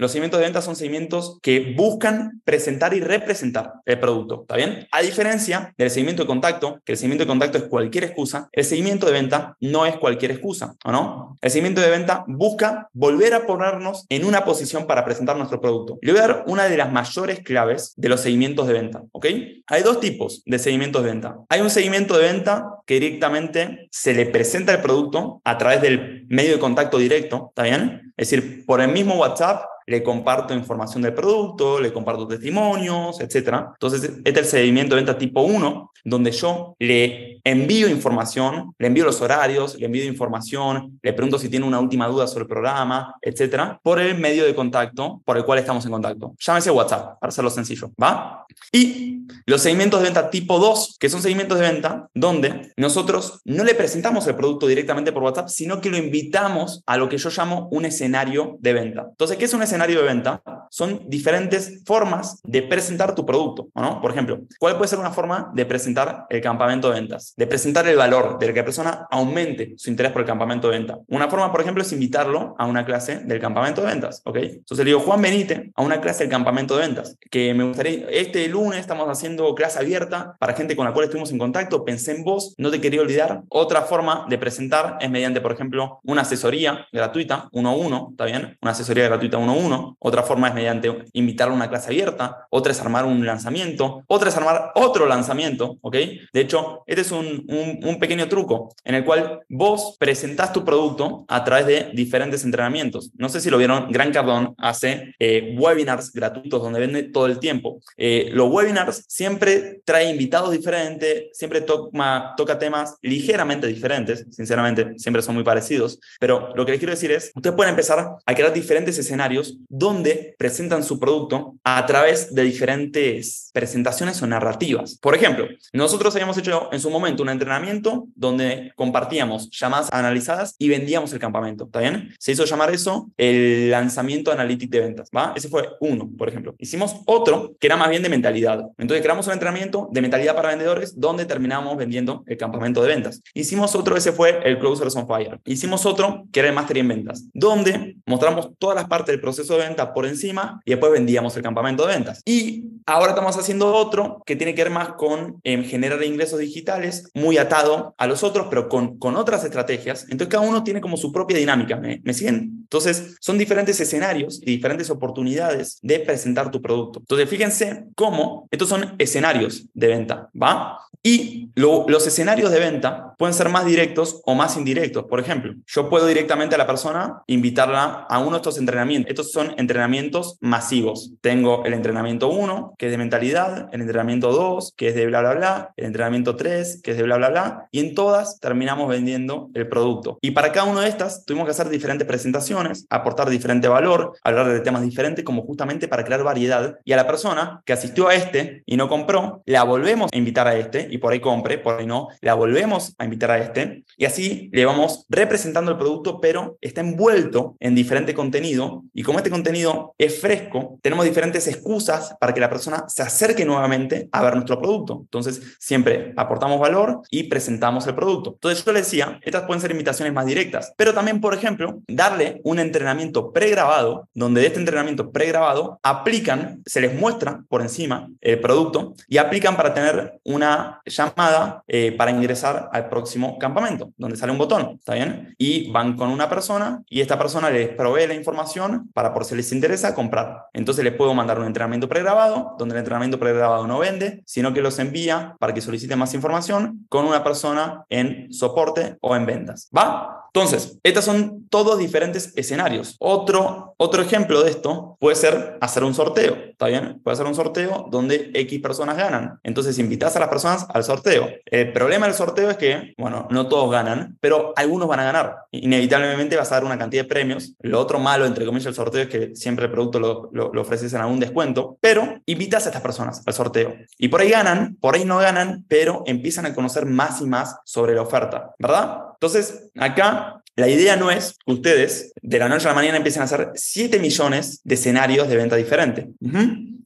Los seguimientos de venta son seguimientos que buscan presentar y representar el producto, ¿está bien? A diferencia del seguimiento de contacto, que el seguimiento de contacto es cualquier excusa, el seguimiento de venta no es cualquier excusa, ¿o no? El seguimiento de venta busca volver a ponernos en una posición para presentar nuestro producto. Le voy a dar una de las mayores claves de los seguimientos de venta, ¿ok? Hay dos tipos de seguimientos de venta. Hay un seguimiento de venta que directamente se le presenta el producto a través del medio de contacto directo, ¿está bien? Es decir, por el mismo WhatsApp le comparto información del producto, le comparto testimonios, etc. Entonces, este es el seguimiento de venta tipo 1, donde yo le envío información, le envío los horarios, le envío información, le pregunto si tiene una última duda sobre el programa, etc. por el medio de contacto por el cual estamos en contacto. Llámese WhatsApp, para hacerlo sencillo, ¿va? Y los seguimientos de venta tipo 2, que son seguimientos de venta donde nosotros no le presentamos el producto directamente por WhatsApp, sino que lo invitamos a lo que yo llamo un escenario de venta. Entonces, ¿qué es un escenario de venta? Son diferentes formas de presentar tu producto, ¿no? Por ejemplo, ¿cuál puede ser una forma de presentar el campamento de ventas? De presentar el valor, de que la persona aumente su interés por el campamento de venta. Una forma, por ejemplo, es invitarlo a una clase del campamento de ventas, ¿ok? Entonces le digo, Juan, venite a una clase del campamento de ventas, que me gustaría, este lunes estamos haciendo clase abierta para gente con la cual estuvimos en contacto, pensé en vos, no te quería olvidar. Otra forma de presentar es mediante, por ejemplo, una asesoría gratuita, uno a uno, ¿está bien? Una asesoría gratuita uno a uno. Otra forma es mediante invitarlo a una clase abierta. Otra es armar un lanzamiento. Otra es armar otro lanzamiento, ¿ok? De hecho, este es un, un, pequeño truco en el cual vos presentás tu producto a través de diferentes entrenamientos. No sé si lo vieron, Gran Cardón hace eh, webinars gratuitos donde vende todo el tiempo. Eh, los webinars siempre trae invitados diferentes, siempre toca, toca temas ligeramente diferentes, sinceramente, siempre son muy parecidos, pero lo que les quiero decir es, ustedes pueden empezar a crear diferentes escenarios donde presentan su producto a través de diferentes presentaciones o narrativas. Por ejemplo, nosotros habíamos hecho en su momento un entrenamiento donde compartíamos llamadas analizadas y vendíamos el campamento, ¿está bien? Se hizo llamar eso el lanzamiento analítico de ventas, ¿va? Ese fue uno, por ejemplo. Hicimos otro que era más bien de mentalidad. Entonces creamos un entrenamiento de mentalidad para vendedores donde terminamos vendiendo el campamento de ventas. Hicimos otro, ese fue el Closers on Fire. Hicimos otro que era el Mastery en Ventas, donde mostramos todas las partes del proceso de venta por encima y después vendíamos el campamento de ventas. Y ahora estamos haciendo otro que tiene que ver más con em, generar ingresos digitales, muy atado a los otros, pero con, con otras estrategias. Entonces cada uno tiene como su propia dinámica. ¿Me, ¿Me siguen? Entonces son diferentes escenarios y diferentes oportunidades de presentar tu producto. Entonces fíjense cómo estos son escenarios de venta, ¿va? Y los escenarios de venta pueden ser más directos o más indirectos. Por ejemplo, yo puedo directamente a la persona invitarla a uno de estos entrenamientos. Estos son entrenamientos masivos. Tengo el entrenamiento 1, que es de mentalidad, el entrenamiento 2, que es de bla, bla, bla, el entrenamiento 3, que es de bla, bla, bla. Y en todas terminamos vendiendo el producto. Y para cada una de estas tuvimos que hacer diferentes presentaciones, aportar diferente valor, hablar de temas diferentes, como justamente para crear variedad. Y a la persona que asistió a este y no compró, la volvemos a invitar a este y por ahí compre, por ahí no, la volvemos a invitar a este y así le vamos representando el producto, pero está envuelto en diferente contenido y como este contenido es fresco, tenemos diferentes excusas para que la persona se acerque nuevamente a ver nuestro producto. Entonces, siempre aportamos valor y presentamos el producto. Entonces, yo le decía, estas pueden ser invitaciones más directas, pero también, por ejemplo, darle un entrenamiento pregrabado, donde de este entrenamiento pregrabado aplican, se les muestra por encima el producto y aplican para tener una llamada eh, para ingresar al próximo campamento, donde sale un botón, ¿está bien? Y van con una persona y esta persona les provee la información para, por si les interesa, comprar. Entonces les puedo mandar un entrenamiento pregrabado, donde el entrenamiento pregrabado no vende, sino que los envía para que soliciten más información con una persona en soporte o en ventas. ¿Va? Entonces, estos son todos diferentes escenarios. Otro, otro ejemplo de esto puede ser hacer un sorteo, ¿está bien? Puede ser un sorteo donde X personas ganan. Entonces, invitas a las personas al sorteo. El problema del sorteo es que, bueno, no todos ganan, pero algunos van a ganar. Inevitablemente vas a dar una cantidad de premios. Lo otro malo, entre comillas, del sorteo es que siempre el producto lo, lo, lo ofreces en algún descuento, pero invitas a estas personas al sorteo. Y por ahí ganan, por ahí no ganan, pero empiezan a conocer más y más sobre la oferta, ¿verdad? Entonces, acá la idea no es que ustedes de la noche a la mañana empiecen a hacer 7 millones de escenarios de venta diferentes.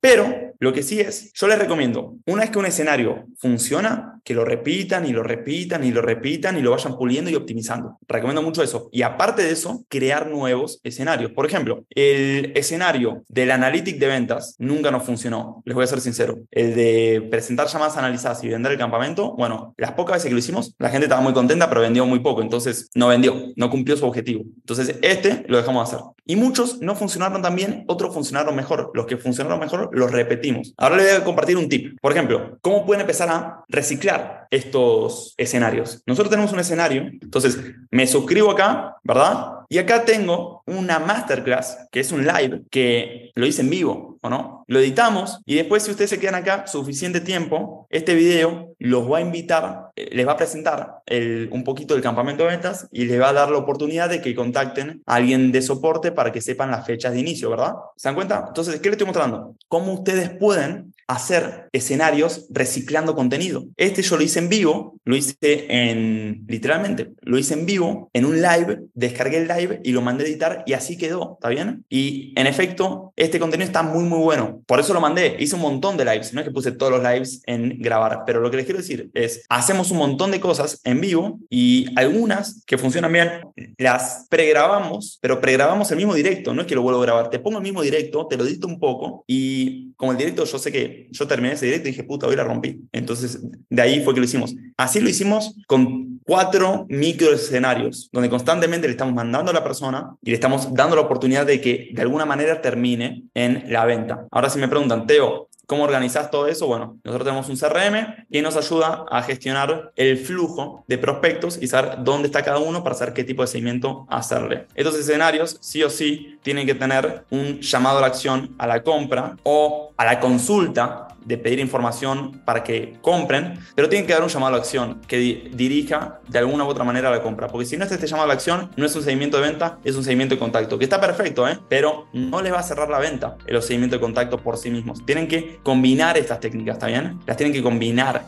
Pero lo que sí es, yo les recomiendo, una vez que un escenario funciona, que lo repitan y lo repitan y lo repitan y lo vayan puliendo y optimizando. Recomiendo mucho eso. Y aparte de eso, crear nuevos escenarios. Por ejemplo, el escenario del analytic de ventas nunca nos funcionó. Les voy a ser sincero. El de presentar llamadas analizadas y vender el campamento, bueno, las pocas veces que lo hicimos, la gente estaba muy contenta, pero vendió muy poco. Entonces, no vendió, no cumplió su objetivo. Entonces, este lo dejamos de hacer. Y muchos no funcionaron tan bien, otros funcionaron mejor. Los que funcionaron mejor los repetimos. Ahora les voy a compartir un tip. Por ejemplo, ¿cómo pueden empezar a reciclar estos escenarios? Nosotros tenemos un escenario, entonces me suscribo acá, ¿verdad? Y acá tengo una masterclass, que es un live, que lo hice en vivo, ¿o no? Lo editamos y después si ustedes se quedan acá suficiente tiempo, este video los va a invitar, eh, les va a presentar un poquito del campamento de ventas y les va a dar la oportunidad de que contacten a alguien de soporte para que sepan las fechas de inicio, ¿verdad? ¿Se dan cuenta? Entonces, ¿qué les estoy mostrando? Cómo ustedes pueden hacer escenarios reciclando contenido. Este yo lo hice en vivo, lo hice en, literalmente, lo hice en vivo, en un live, descargué el live y lo mandé a editar y así quedó, ¿está bien? Y en efecto, este contenido está muy, muy bueno. Por eso lo mandé, hice un montón de lives, no es que puse todos los lives en grabar, pero lo que les quiero decir es, hacemos un montón de cosas en vivo y algunas que funcionan bien, las pregrabamos, pero pregrabamos el mismo directo, no es que lo vuelvo a grabar, te pongo el mismo directo, te lo edito un poco y como el directo yo sé que yo terminé ese directo y dije, puta, hoy la rompí. Entonces, de ahí fue que lo hicimos. Así lo hicimos con cuatro micro escenarios, donde constantemente le estamos mandando a la persona y le estamos dando la oportunidad de que de alguna manera termine en la venta. Ahora si me preguntan, Teo, ¿Cómo organizas todo eso? Bueno, nosotros tenemos un CRM que nos ayuda a gestionar el flujo de prospectos y saber dónde está cada uno para saber qué tipo de seguimiento hacerle. Estos escenarios, sí o sí, tienen que tener un llamado a la acción a la compra o a la consulta de pedir información para que compren, pero tienen que dar un llamado a la acción que dirija de alguna u otra manera la compra. Porque si no es este llamado a la acción, no es un seguimiento de venta, es un seguimiento de contacto, que está perfecto, ¿eh? pero no les va a cerrar la venta el seguimiento de contacto por sí mismos. Tienen que combinar estas técnicas, ¿está bien? Las tienen que combinar.